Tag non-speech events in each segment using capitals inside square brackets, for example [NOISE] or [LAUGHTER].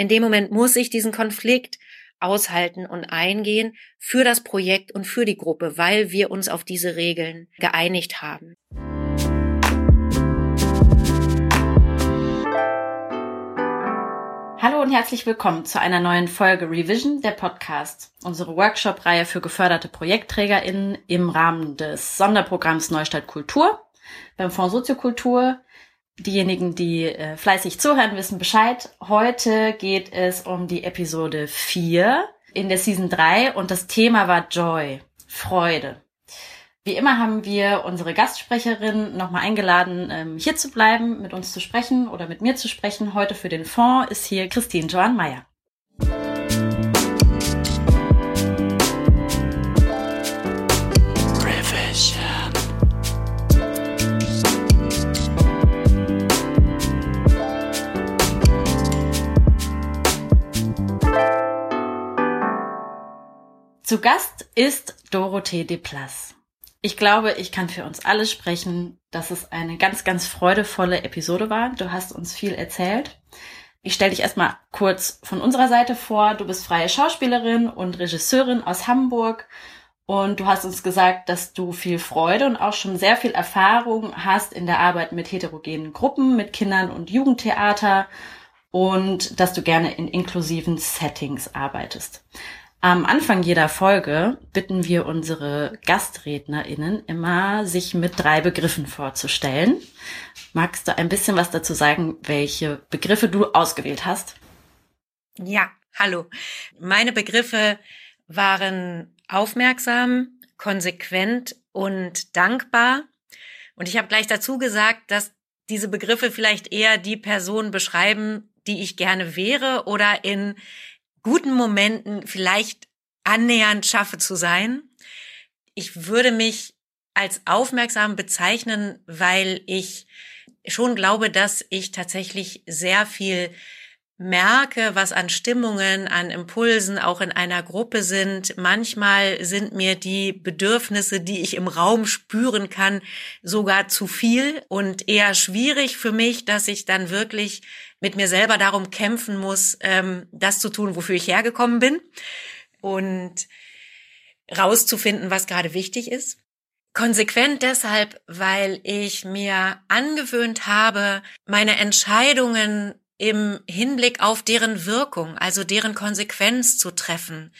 In dem Moment muss ich diesen Konflikt aushalten und eingehen für das Projekt und für die Gruppe, weil wir uns auf diese Regeln geeinigt haben. Hallo und herzlich willkommen zu einer neuen Folge Revision, der Podcast, unsere Workshop-Reihe für geförderte ProjektträgerInnen im Rahmen des Sonderprogramms Neustadt Kultur beim Fonds Soziokultur. Diejenigen, die äh, fleißig zuhören, wissen Bescheid. Heute geht es um die Episode 4 in der Season 3 und das Thema war Joy, Freude. Wie immer haben wir unsere Gastsprecherin nochmal eingeladen, ähm, hier zu bleiben, mit uns zu sprechen oder mit mir zu sprechen. Heute für den Fonds ist hier Christine Joan Meyer. Zu Gast ist Dorothee Deplas. Ich glaube, ich kann für uns alle sprechen, dass es eine ganz, ganz freudevolle Episode war. Du hast uns viel erzählt. Ich stelle dich erstmal kurz von unserer Seite vor. Du bist freie Schauspielerin und Regisseurin aus Hamburg und du hast uns gesagt, dass du viel Freude und auch schon sehr viel Erfahrung hast in der Arbeit mit heterogenen Gruppen, mit Kindern und Jugendtheater und dass du gerne in inklusiven Settings arbeitest. Am Anfang jeder Folge bitten wir unsere GastrednerInnen immer, sich mit drei Begriffen vorzustellen. Magst du ein bisschen was dazu sagen, welche Begriffe du ausgewählt hast? Ja, hallo. Meine Begriffe waren aufmerksam, konsequent und dankbar. Und ich habe gleich dazu gesagt, dass diese Begriffe vielleicht eher die Person beschreiben, die ich gerne wäre oder in guten Momenten vielleicht annähernd schaffe zu sein. Ich würde mich als aufmerksam bezeichnen, weil ich schon glaube, dass ich tatsächlich sehr viel merke, was an Stimmungen, an Impulsen auch in einer Gruppe sind. Manchmal sind mir die Bedürfnisse, die ich im Raum spüren kann, sogar zu viel und eher schwierig für mich, dass ich dann wirklich mit mir selber darum kämpfen muss, ähm, das zu tun, wofür ich hergekommen bin und rauszufinden, was gerade wichtig ist. Konsequent deshalb, weil ich mir angewöhnt habe, meine Entscheidungen im Hinblick auf deren Wirkung, also deren Konsequenz zu treffen.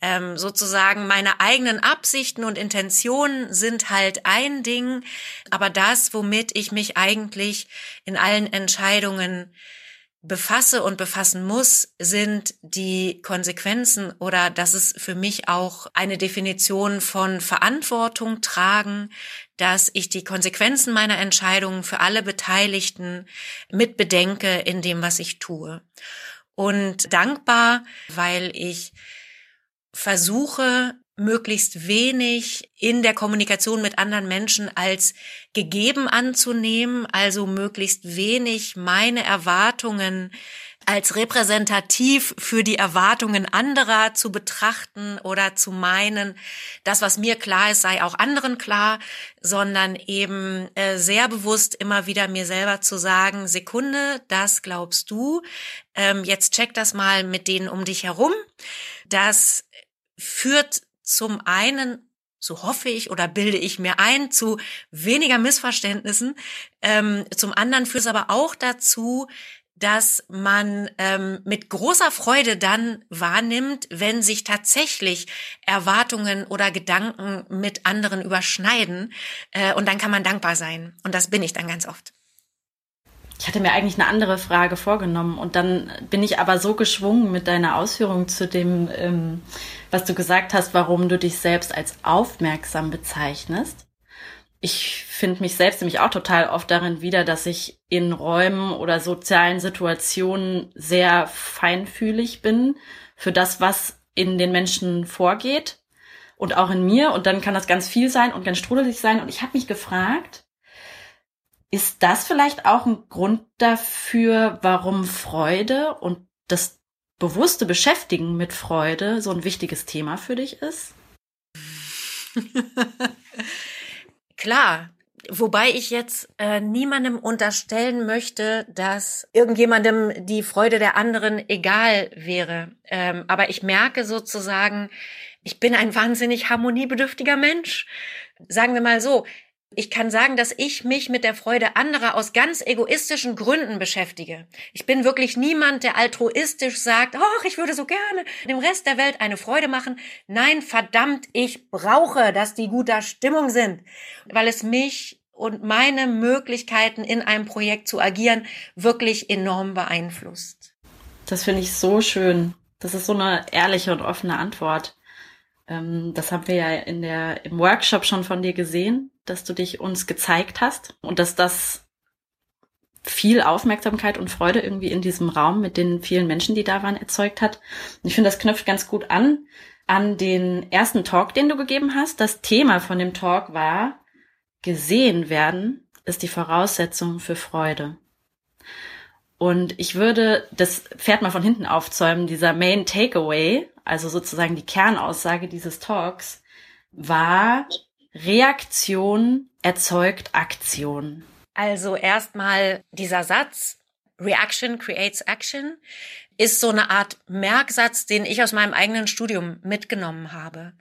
Ähm, sozusagen meine eigenen Absichten und Intentionen sind halt ein Ding, aber das, womit ich mich eigentlich in allen Entscheidungen befasse und befassen muss, sind die Konsequenzen oder das ist für mich auch eine Definition von Verantwortung tragen, dass ich die Konsequenzen meiner Entscheidungen für alle Beteiligten mit bedenke in dem, was ich tue. Und dankbar, weil ich versuche, möglichst wenig in der Kommunikation mit anderen Menschen als gegeben anzunehmen, also möglichst wenig meine Erwartungen als repräsentativ für die Erwartungen anderer zu betrachten oder zu meinen, das, was mir klar ist, sei auch anderen klar, sondern eben äh, sehr bewusst immer wieder mir selber zu sagen, Sekunde, das glaubst du, ähm, jetzt check das mal mit denen um dich herum. Das führt zum einen so hoffe ich oder bilde ich mir ein, zu weniger Missverständnissen. Ähm, zum anderen führt es aber auch dazu, dass man ähm, mit großer Freude dann wahrnimmt, wenn sich tatsächlich Erwartungen oder Gedanken mit anderen überschneiden. Äh, und dann kann man dankbar sein. Und das bin ich dann ganz oft. Ich hatte mir eigentlich eine andere Frage vorgenommen und dann bin ich aber so geschwungen mit deiner Ausführung zu dem, ähm, was du gesagt hast, warum du dich selbst als aufmerksam bezeichnest. Ich finde mich selbst nämlich auch total oft darin wieder, dass ich in Räumen oder sozialen Situationen sehr feinfühlig bin für das, was in den Menschen vorgeht und auch in mir. Und dann kann das ganz viel sein und ganz strudelig sein. Und ich habe mich gefragt, ist das vielleicht auch ein Grund dafür, warum Freude und das bewusste Beschäftigen mit Freude so ein wichtiges Thema für dich ist? [LAUGHS] Klar, Wobei ich jetzt äh, niemandem unterstellen möchte, dass irgendjemandem die Freude der anderen egal wäre. Ähm, aber ich merke sozusagen, ich bin ein wahnsinnig harmoniebedürftiger Mensch. Sagen wir mal so, ich kann sagen, dass ich mich mit der Freude anderer aus ganz egoistischen Gründen beschäftige. Ich bin wirklich niemand, der altruistisch sagt, ach, ich würde so gerne dem Rest der Welt eine Freude machen. Nein, verdammt, ich brauche, dass die guter Stimmung sind, weil es mich und meine Möglichkeiten in einem Projekt zu agieren wirklich enorm beeinflusst. Das finde ich so schön. Das ist so eine ehrliche und offene Antwort. Ähm, das haben wir ja in der, im Workshop schon von dir gesehen, dass du dich uns gezeigt hast und dass das viel Aufmerksamkeit und Freude irgendwie in diesem Raum mit den vielen Menschen, die da waren, erzeugt hat. Und ich finde, das knüpft ganz gut an an den ersten Talk, den du gegeben hast. Das Thema von dem Talk war, gesehen werden ist die Voraussetzung für Freude. Und ich würde das Pferd mal von hinten aufzäumen, dieser Main Takeaway, also sozusagen die Kernaussage dieses Talks, war, Reaktion erzeugt Aktion. Also erstmal dieser Satz, Reaction creates Action, ist so eine Art Merksatz, den ich aus meinem eigenen Studium mitgenommen habe.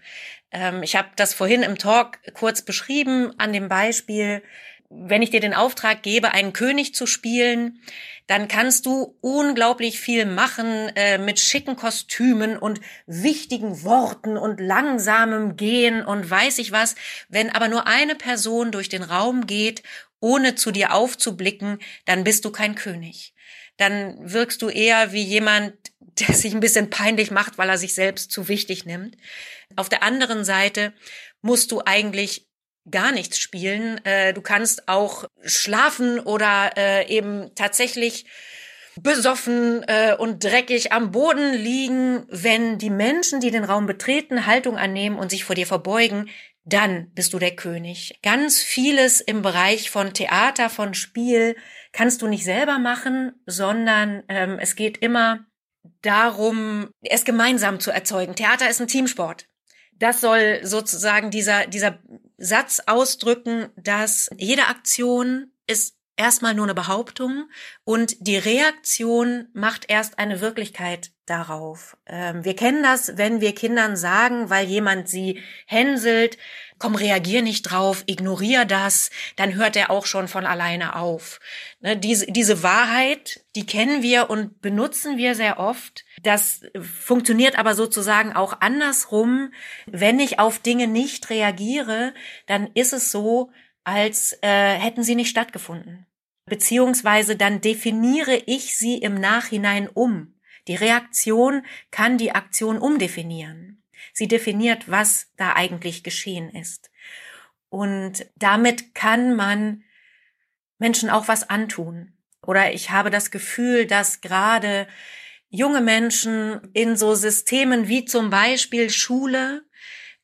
Ähm, ich habe das vorhin im Talk kurz beschrieben an dem Beispiel, wenn ich dir den Auftrag gebe, einen König zu spielen, dann kannst du unglaublich viel machen äh, mit schicken Kostümen und wichtigen Worten und langsamem Gehen und weiß ich was. Wenn aber nur eine Person durch den Raum geht, ohne zu dir aufzublicken, dann bist du kein König. Dann wirkst du eher wie jemand, der sich ein bisschen peinlich macht, weil er sich selbst zu wichtig nimmt. Auf der anderen Seite musst du eigentlich gar nichts spielen. Äh, du kannst auch schlafen oder äh, eben tatsächlich besoffen äh, und dreckig am Boden liegen. Wenn die Menschen, die den Raum betreten, Haltung annehmen und sich vor dir verbeugen, dann bist du der König. Ganz vieles im Bereich von Theater, von Spiel kannst du nicht selber machen, sondern ähm, es geht immer darum, es gemeinsam zu erzeugen. Theater ist ein Teamsport. Das soll sozusagen dieser, dieser Satz ausdrücken, dass jede Aktion ist erstmal nur eine Behauptung und die Reaktion macht erst eine Wirklichkeit darauf. Ähm, wir kennen das, wenn wir Kindern sagen, weil jemand sie hänselt, komm, reagier nicht drauf, ignorier das, dann hört er auch schon von alleine auf. Ne, diese, diese Wahrheit, die kennen wir und benutzen wir sehr oft. Das funktioniert aber sozusagen auch andersrum. Wenn ich auf Dinge nicht reagiere, dann ist es so, als äh, hätten sie nicht stattgefunden. Beziehungsweise dann definiere ich sie im Nachhinein um. Die Reaktion kann die Aktion umdefinieren. Sie definiert, was da eigentlich geschehen ist. Und damit kann man Menschen auch was antun. Oder ich habe das Gefühl, dass gerade junge Menschen in so Systemen wie zum Beispiel Schule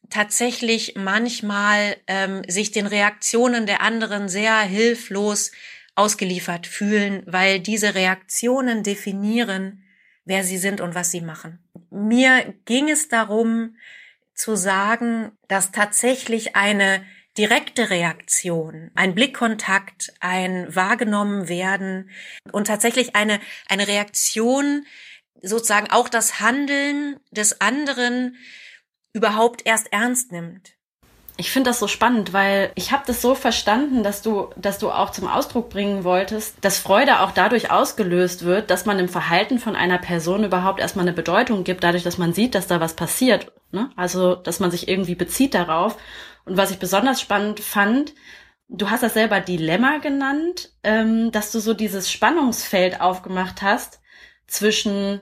tatsächlich manchmal ähm, sich den Reaktionen der anderen sehr hilflos ausgeliefert fühlen, weil diese Reaktionen definieren, wer sie sind und was sie machen. Mir ging es darum zu sagen, dass tatsächlich eine direkte Reaktion, ein Blickkontakt, ein wahrgenommen werden und tatsächlich eine, eine Reaktion, sozusagen auch das Handeln des anderen überhaupt erst ernst nimmt. Ich finde das so spannend, weil ich habe das so verstanden, dass du, dass du auch zum Ausdruck bringen wolltest, dass Freude auch dadurch ausgelöst wird, dass man im Verhalten von einer Person überhaupt erstmal eine Bedeutung gibt, dadurch, dass man sieht, dass da was passiert. Ne? Also, dass man sich irgendwie bezieht darauf. Und was ich besonders spannend fand, du hast das selber Dilemma genannt, ähm, dass du so dieses Spannungsfeld aufgemacht hast zwischen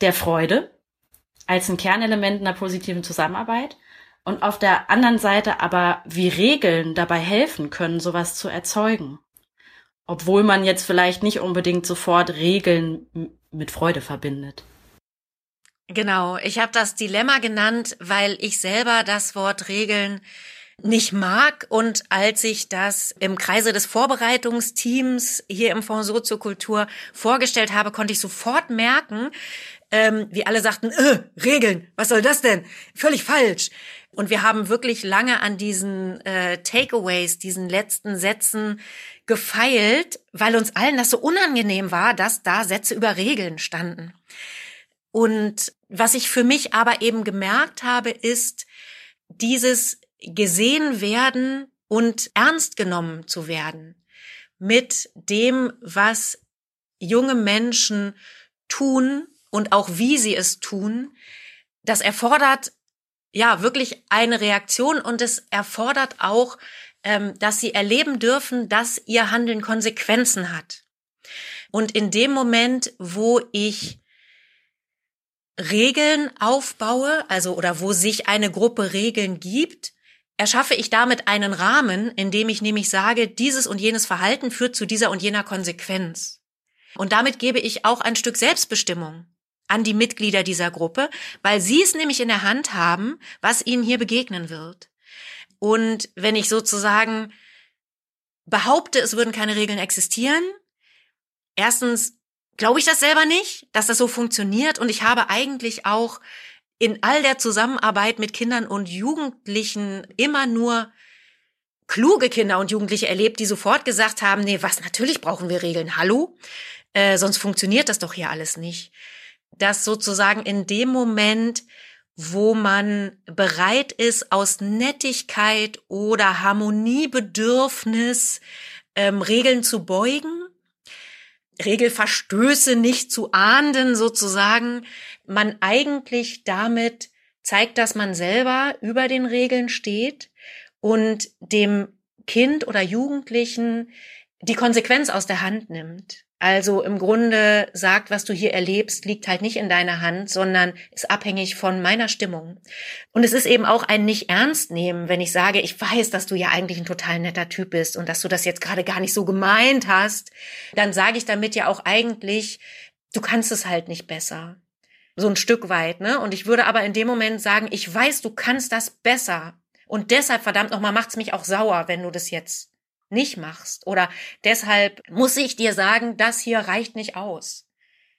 der Freude als ein Kernelement einer positiven Zusammenarbeit und auf der anderen Seite aber, wie Regeln dabei helfen können, sowas zu erzeugen. Obwohl man jetzt vielleicht nicht unbedingt sofort Regeln mit Freude verbindet. Genau, ich habe das Dilemma genannt, weil ich selber das Wort Regeln nicht mag. Und als ich das im Kreise des Vorbereitungsteams hier im Fonds Soziokultur vorgestellt habe, konnte ich sofort merken, ähm, wie alle sagten, äh, Regeln, was soll das denn? Völlig falsch. Und wir haben wirklich lange an diesen äh, Takeaways, diesen letzten Sätzen gefeilt, weil uns allen das so unangenehm war, dass da Sätze über Regeln standen. Und was ich für mich aber eben gemerkt habe, ist dieses gesehen werden und ernst genommen zu werden mit dem, was junge Menschen tun und auch wie sie es tun. Das erfordert ja wirklich eine Reaktion und es erfordert auch, ähm, dass sie erleben dürfen, dass ihr Handeln Konsequenzen hat. Und in dem Moment, wo ich Regeln aufbaue, also oder wo sich eine Gruppe Regeln gibt, erschaffe ich damit einen Rahmen, in dem ich nämlich sage, dieses und jenes Verhalten führt zu dieser und jener Konsequenz. Und damit gebe ich auch ein Stück Selbstbestimmung an die Mitglieder dieser Gruppe, weil sie es nämlich in der Hand haben, was ihnen hier begegnen wird. Und wenn ich sozusagen behaupte, es würden keine Regeln existieren, erstens glaube ich das selber nicht, dass das so funktioniert. Und ich habe eigentlich auch in all der Zusammenarbeit mit Kindern und Jugendlichen immer nur kluge Kinder und Jugendliche erlebt, die sofort gesagt haben, nee, was, natürlich brauchen wir Regeln, hallo, äh, sonst funktioniert das doch hier alles nicht. Dass sozusagen in dem Moment, wo man bereit ist, aus Nettigkeit oder Harmoniebedürfnis ähm, Regeln zu beugen, Regelverstöße nicht zu ahnden sozusagen, man eigentlich damit zeigt, dass man selber über den Regeln steht und dem Kind oder Jugendlichen die Konsequenz aus der Hand nimmt. Also im Grunde sagt, was du hier erlebst, liegt halt nicht in deiner Hand, sondern ist abhängig von meiner Stimmung. Und es ist eben auch ein nicht ernst nehmen, wenn ich sage, ich weiß, dass du ja eigentlich ein total netter Typ bist und dass du das jetzt gerade gar nicht so gemeint hast, dann sage ich damit ja auch eigentlich, du kannst es halt nicht besser. So ein Stück weit, ne? Und ich würde aber in dem Moment sagen, ich weiß, du kannst das besser. Und deshalb, verdammt nochmal, macht's mich auch sauer, wenn du das jetzt nicht machst. Oder deshalb muss ich dir sagen, das hier reicht nicht aus.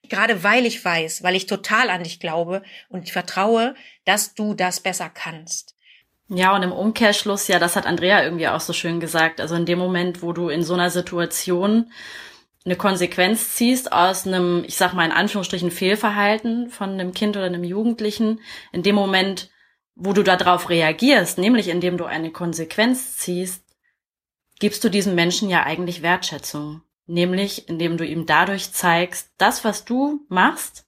Gerade weil ich weiß, weil ich total an dich glaube und vertraue, dass du das besser kannst. Ja, und im Umkehrschluss, ja, das hat Andrea irgendwie auch so schön gesagt. Also in dem Moment, wo du in so einer Situation eine Konsequenz ziehst aus einem, ich sag mal in Anführungsstrichen, Fehlverhalten von einem Kind oder einem Jugendlichen, in dem Moment, wo du darauf reagierst, nämlich indem du eine Konsequenz ziehst, gibst du diesem Menschen ja eigentlich Wertschätzung. Nämlich, indem du ihm dadurch zeigst, das, was du machst,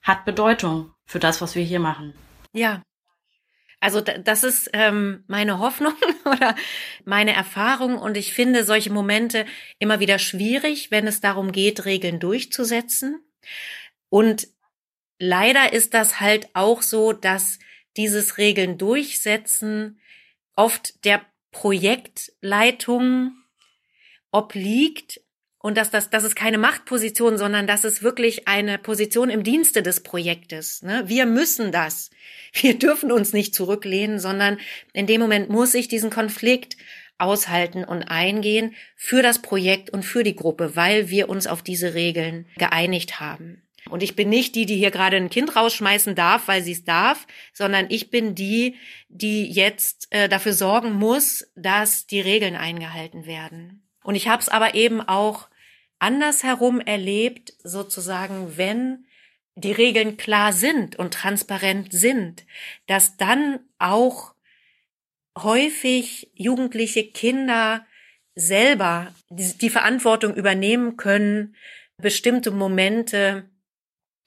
hat Bedeutung für das, was wir hier machen. Ja. Also das ist ähm, meine Hoffnung [LAUGHS] oder meine Erfahrung und ich finde solche Momente immer wieder schwierig, wenn es darum geht, Regeln durchzusetzen. Und leider ist das halt auch so, dass dieses Regeln durchsetzen oft der Projektleitung obliegt und dass das, das ist keine Machtposition, sondern das ist wirklich eine Position im Dienste des Projektes. Ne? Wir müssen das. Wir dürfen uns nicht zurücklehnen, sondern in dem Moment muss ich diesen Konflikt aushalten und eingehen für das Projekt und für die Gruppe, weil wir uns auf diese Regeln geeinigt haben. Und ich bin nicht die, die hier gerade ein Kind rausschmeißen darf, weil sie es darf, sondern ich bin die, die jetzt äh, dafür sorgen muss, dass die Regeln eingehalten werden. Und ich habe es aber eben auch andersherum erlebt, sozusagen, wenn die Regeln klar sind und transparent sind, dass dann auch häufig jugendliche Kinder selber die, die Verantwortung übernehmen können, bestimmte Momente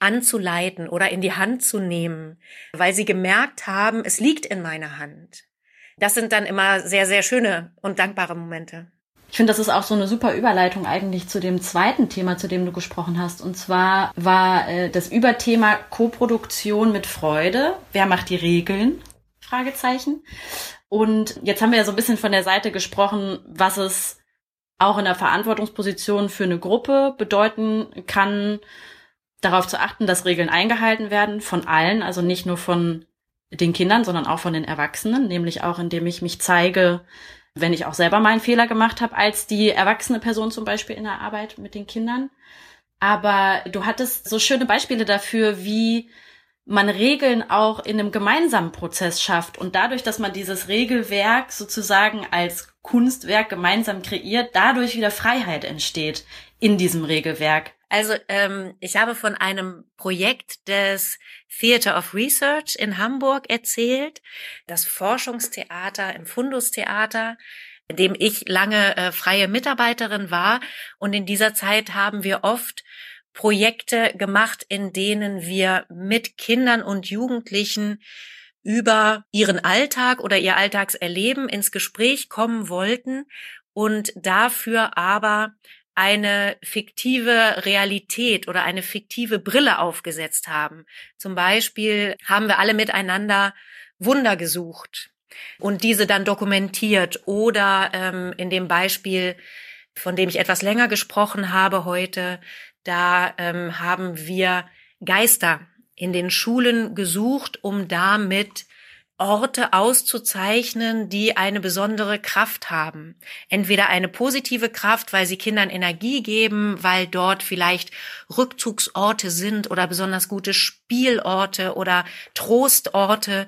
anzuleiten oder in die Hand zu nehmen, weil sie gemerkt haben, es liegt in meiner Hand. Das sind dann immer sehr, sehr schöne und dankbare Momente. Ich finde, das ist auch so eine super Überleitung eigentlich zu dem zweiten Thema, zu dem du gesprochen hast. Und zwar war äh, das Überthema Koproduktion mit Freude. Wer macht die Regeln? Fragezeichen. Und jetzt haben wir ja so ein bisschen von der Seite gesprochen, was es auch in der Verantwortungsposition für eine Gruppe bedeuten kann, darauf zu achten, dass Regeln eingehalten werden von allen, also nicht nur von den Kindern, sondern auch von den Erwachsenen, nämlich auch indem ich mich zeige, wenn ich auch selber mal einen Fehler gemacht habe, als die erwachsene Person zum Beispiel in der Arbeit mit den Kindern. Aber du hattest so schöne Beispiele dafür, wie man Regeln auch in einem gemeinsamen Prozess schafft und dadurch, dass man dieses Regelwerk sozusagen als Kunstwerk gemeinsam kreiert, dadurch wieder Freiheit entsteht in diesem Regelwerk. Also ähm, ich habe von einem Projekt des Theater of Research in Hamburg erzählt, das Forschungstheater im Fundustheater, in dem ich lange äh, freie Mitarbeiterin war. Und in dieser Zeit haben wir oft Projekte gemacht, in denen wir mit Kindern und Jugendlichen über ihren Alltag oder ihr Alltagserleben ins Gespräch kommen wollten und dafür aber eine fiktive Realität oder eine fiktive Brille aufgesetzt haben. Zum Beispiel haben wir alle miteinander Wunder gesucht und diese dann dokumentiert oder ähm, in dem Beispiel, von dem ich etwas länger gesprochen habe heute, da ähm, haben wir Geister in den Schulen gesucht, um damit Orte auszuzeichnen, die eine besondere Kraft haben. Entweder eine positive Kraft, weil sie Kindern Energie geben, weil dort vielleicht Rückzugsorte sind oder besonders gute Spielorte oder Trostorte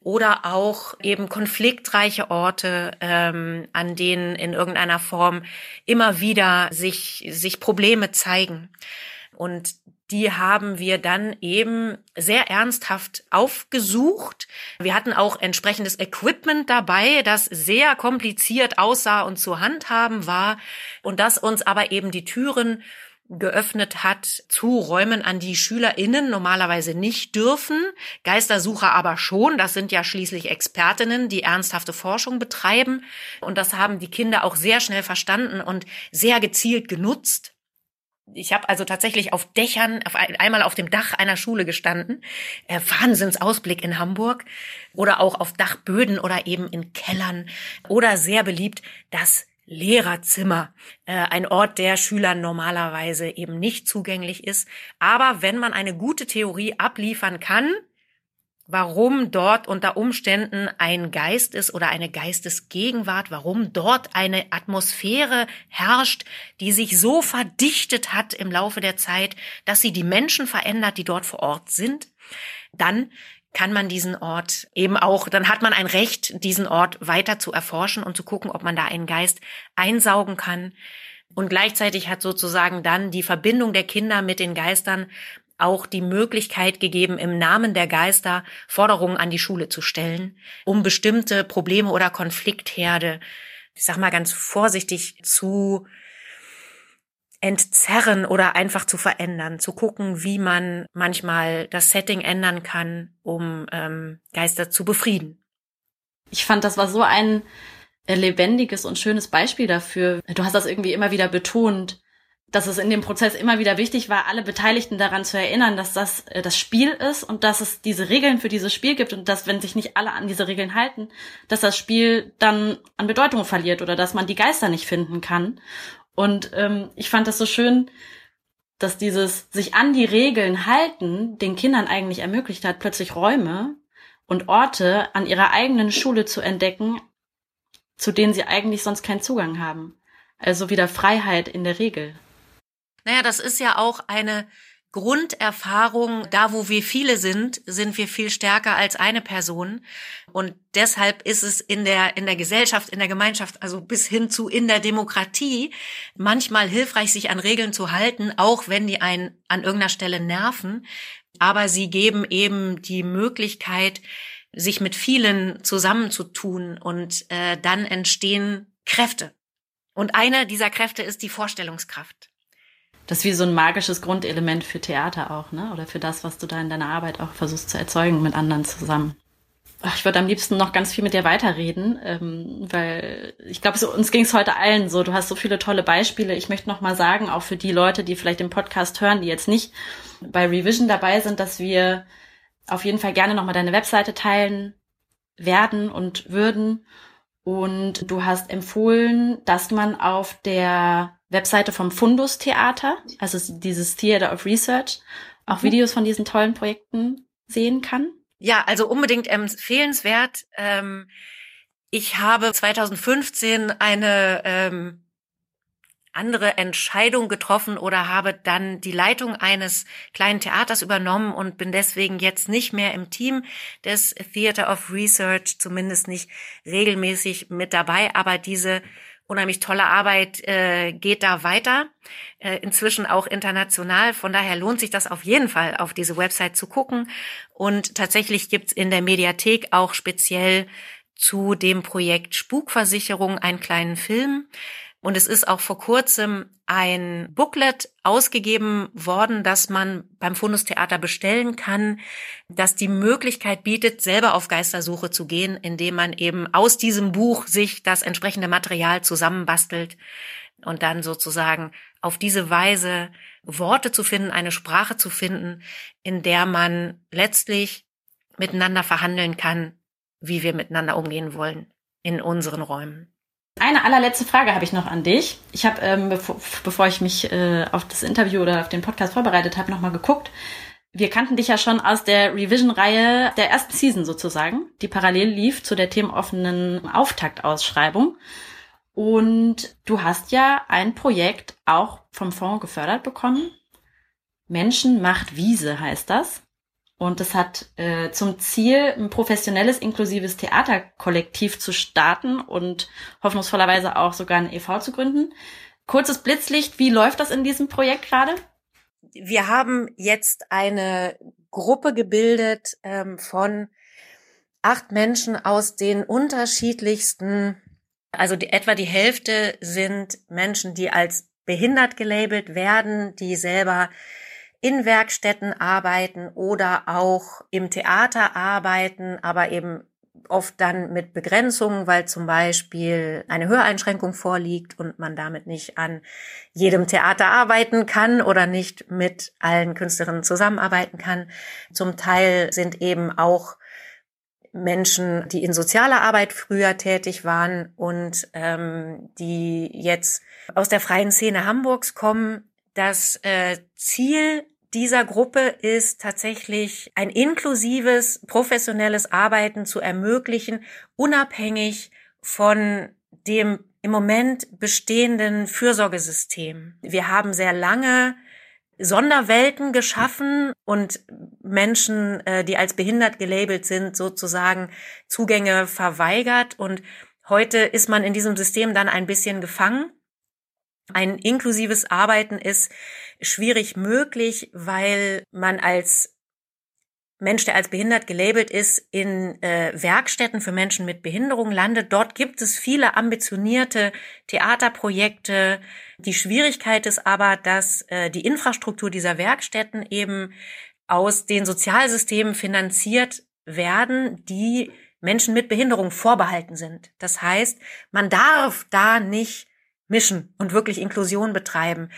oder auch eben konfliktreiche Orte, ähm, an denen in irgendeiner Form immer wieder sich, sich Probleme zeigen. Und die haben wir dann eben sehr ernsthaft aufgesucht. Wir hatten auch entsprechendes Equipment dabei, das sehr kompliziert aussah und zu handhaben war und das uns aber eben die Türen geöffnet hat zu Räumen, an die SchülerInnen normalerweise nicht dürfen, Geistersucher aber schon. Das sind ja schließlich Expertinnen, die ernsthafte Forschung betreiben. Und das haben die Kinder auch sehr schnell verstanden und sehr gezielt genutzt. Ich habe also tatsächlich auf Dächern, auf einmal auf dem Dach einer Schule gestanden, äh, Wahnsinnsausblick in Hamburg oder auch auf Dachböden oder eben in Kellern oder sehr beliebt das Lehrerzimmer, äh, ein Ort, der Schülern normalerweise eben nicht zugänglich ist. Aber wenn man eine gute Theorie abliefern kann, warum dort unter Umständen ein Geist ist oder eine Geistesgegenwart, warum dort eine Atmosphäre herrscht, die sich so verdichtet hat im Laufe der Zeit, dass sie die Menschen verändert, die dort vor Ort sind, dann kann man diesen Ort eben auch, dann hat man ein Recht, diesen Ort weiter zu erforschen und zu gucken, ob man da einen Geist einsaugen kann. Und gleichzeitig hat sozusagen dann die Verbindung der Kinder mit den Geistern auch die Möglichkeit gegeben, im Namen der Geister Forderungen an die Schule zu stellen, um bestimmte Probleme oder Konfliktherde, ich sag mal ganz vorsichtig, zu entzerren oder einfach zu verändern, zu gucken, wie man manchmal das Setting ändern kann, um ähm, Geister zu befrieden. Ich fand, das war so ein äh, lebendiges und schönes Beispiel dafür. Du hast das irgendwie immer wieder betont, dass es in dem Prozess immer wieder wichtig war, alle Beteiligten daran zu erinnern, dass das äh, das Spiel ist und dass es diese Regeln für dieses Spiel gibt und dass, wenn sich nicht alle an diese Regeln halten, dass das Spiel dann an Bedeutung verliert oder dass man die Geister nicht finden kann. Und ähm, ich fand das so schön, dass dieses sich an die Regeln halten den Kindern eigentlich ermöglicht hat, plötzlich Räume und Orte an ihrer eigenen Schule zu entdecken, zu denen sie eigentlich sonst keinen Zugang haben. Also wieder Freiheit in der Regel. Naja, das ist ja auch eine Grunderfahrung, da wo wir viele sind, sind wir viel stärker als eine Person. Und deshalb ist es in der, in der Gesellschaft, in der Gemeinschaft, also bis hin zu in der Demokratie, manchmal hilfreich, sich an Regeln zu halten, auch wenn die einen an irgendeiner Stelle nerven. Aber sie geben eben die Möglichkeit, sich mit vielen zusammenzutun und äh, dann entstehen Kräfte. Und eine dieser Kräfte ist die Vorstellungskraft. Das ist wie so ein magisches Grundelement für Theater auch, ne? Oder für das, was du da in deiner Arbeit auch versuchst zu erzeugen mit anderen zusammen. Ach, ich würde am liebsten noch ganz viel mit dir weiterreden, ähm, weil ich glaube, so, uns ging es heute allen so. Du hast so viele tolle Beispiele. Ich möchte noch mal sagen, auch für die Leute, die vielleicht den Podcast hören, die jetzt nicht bei Revision dabei sind, dass wir auf jeden Fall gerne noch mal deine Webseite teilen werden und würden. Und du hast empfohlen, dass man auf der Webseite vom Fundus Theater, also dieses Theater of Research, auch mhm. Videos von diesen tollen Projekten sehen kann. Ja, also unbedingt empfehlenswert. Ähm, ich habe 2015 eine ähm, andere Entscheidung getroffen oder habe dann die Leitung eines kleinen Theaters übernommen und bin deswegen jetzt nicht mehr im Team des Theater of Research, zumindest nicht regelmäßig mit dabei. Aber diese unheimlich tolle Arbeit äh, geht da weiter, äh, inzwischen auch international. Von daher lohnt sich das auf jeden Fall, auf diese Website zu gucken. Und tatsächlich gibt's in der Mediathek auch speziell zu dem Projekt Spukversicherung einen kleinen Film. Und es ist auch vor kurzem ein Booklet ausgegeben worden, das man beim Fundus Theater bestellen kann, das die Möglichkeit bietet, selber auf Geistersuche zu gehen, indem man eben aus diesem Buch sich das entsprechende Material zusammenbastelt und dann sozusagen auf diese Weise Worte zu finden, eine Sprache zu finden, in der man letztlich miteinander verhandeln kann, wie wir miteinander umgehen wollen in unseren Räumen. Eine allerletzte Frage habe ich noch an dich. Ich habe, ähm, bevor, bevor ich mich äh, auf das Interview oder auf den Podcast vorbereitet habe, nochmal geguckt. Wir kannten dich ja schon aus der Revision-Reihe der ersten Season sozusagen, die parallel lief zu der themenoffenen Auftaktausschreibung. Und du hast ja ein Projekt auch vom Fonds gefördert bekommen. Menschen macht Wiese heißt das. Und es hat äh, zum Ziel, ein professionelles, inklusives Theaterkollektiv zu starten und hoffnungsvollerweise auch sogar ein EV zu gründen. Kurzes Blitzlicht, wie läuft das in diesem Projekt gerade? Wir haben jetzt eine Gruppe gebildet ähm, von acht Menschen aus den unterschiedlichsten, also die, etwa die Hälfte sind Menschen, die als behindert gelabelt werden, die selber in Werkstätten arbeiten oder auch im Theater arbeiten, aber eben oft dann mit Begrenzungen, weil zum Beispiel eine Höreinschränkung vorliegt und man damit nicht an jedem Theater arbeiten kann oder nicht mit allen Künstlerinnen zusammenarbeiten kann. Zum Teil sind eben auch Menschen, die in sozialer Arbeit früher tätig waren und ähm, die jetzt aus der freien Szene Hamburgs kommen. Das äh, Ziel dieser Gruppe ist tatsächlich ein inklusives, professionelles Arbeiten zu ermöglichen, unabhängig von dem im Moment bestehenden Fürsorgesystem. Wir haben sehr lange Sonderwelten geschaffen und Menschen, äh, die als behindert gelabelt sind, sozusagen Zugänge verweigert. Und heute ist man in diesem System dann ein bisschen gefangen. Ein inklusives Arbeiten ist schwierig möglich, weil man als Mensch, der als behindert gelabelt ist, in äh, Werkstätten für Menschen mit Behinderung landet. Dort gibt es viele ambitionierte Theaterprojekte. Die Schwierigkeit ist aber, dass äh, die Infrastruktur dieser Werkstätten eben aus den Sozialsystemen finanziert werden, die Menschen mit Behinderung vorbehalten sind. Das heißt, man darf da nicht mischen und wirklich Inklusion betreiben.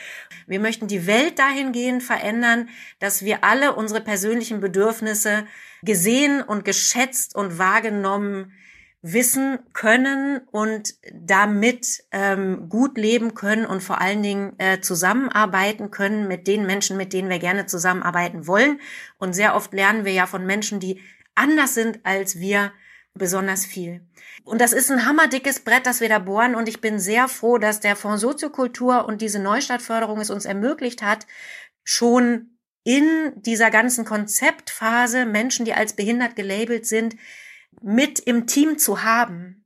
Wir möchten die Welt dahingehend verändern, dass wir alle unsere persönlichen Bedürfnisse gesehen und geschätzt und wahrgenommen wissen können und damit ähm, gut leben können und vor allen Dingen äh, zusammenarbeiten können mit den Menschen, mit denen wir gerne zusammenarbeiten wollen. Und sehr oft lernen wir ja von Menschen, die anders sind als wir, besonders viel. Und das ist ein hammerdickes Brett, das wir da bohren. Und ich bin sehr froh, dass der Fonds Soziokultur und diese Neustartförderung es uns ermöglicht hat, schon in dieser ganzen Konzeptphase Menschen, die als behindert gelabelt sind, mit im Team zu haben.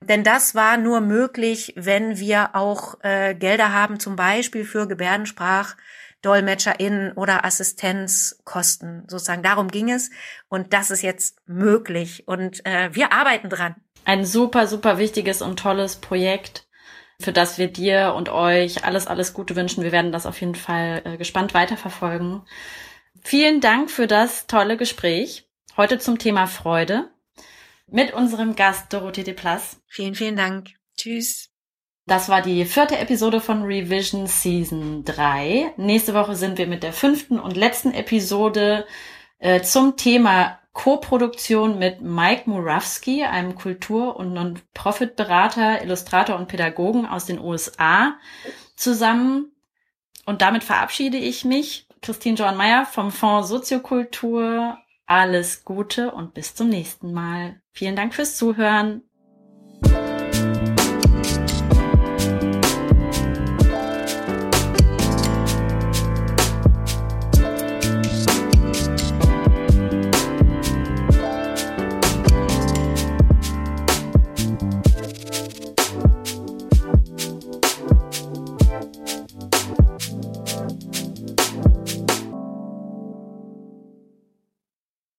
Denn das war nur möglich, wenn wir auch äh, Gelder haben, zum Beispiel für Gebärdensprach DolmetscherInnen oder Assistenzkosten. Sozusagen darum ging es. Und das ist jetzt möglich. Und äh, wir arbeiten dran. Ein super, super wichtiges und tolles Projekt, für das wir dir und euch alles, alles Gute wünschen. Wir werden das auf jeden Fall äh, gespannt weiterverfolgen. Vielen Dank für das tolle Gespräch. Heute zum Thema Freude mit unserem Gast Dorothee de Plas. Vielen, vielen Dank. Tschüss. Das war die vierte Episode von Revision Season 3. Nächste Woche sind wir mit der fünften und letzten Episode äh, zum Thema Co-Produktion mit Mike Murawski, einem Kultur- und Non-Profit-Berater, Illustrator und Pädagogen aus den USA, zusammen. Und damit verabschiede ich mich. Christine Johann Meyer vom Fonds Soziokultur alles Gute und bis zum nächsten Mal. Vielen Dank fürs Zuhören.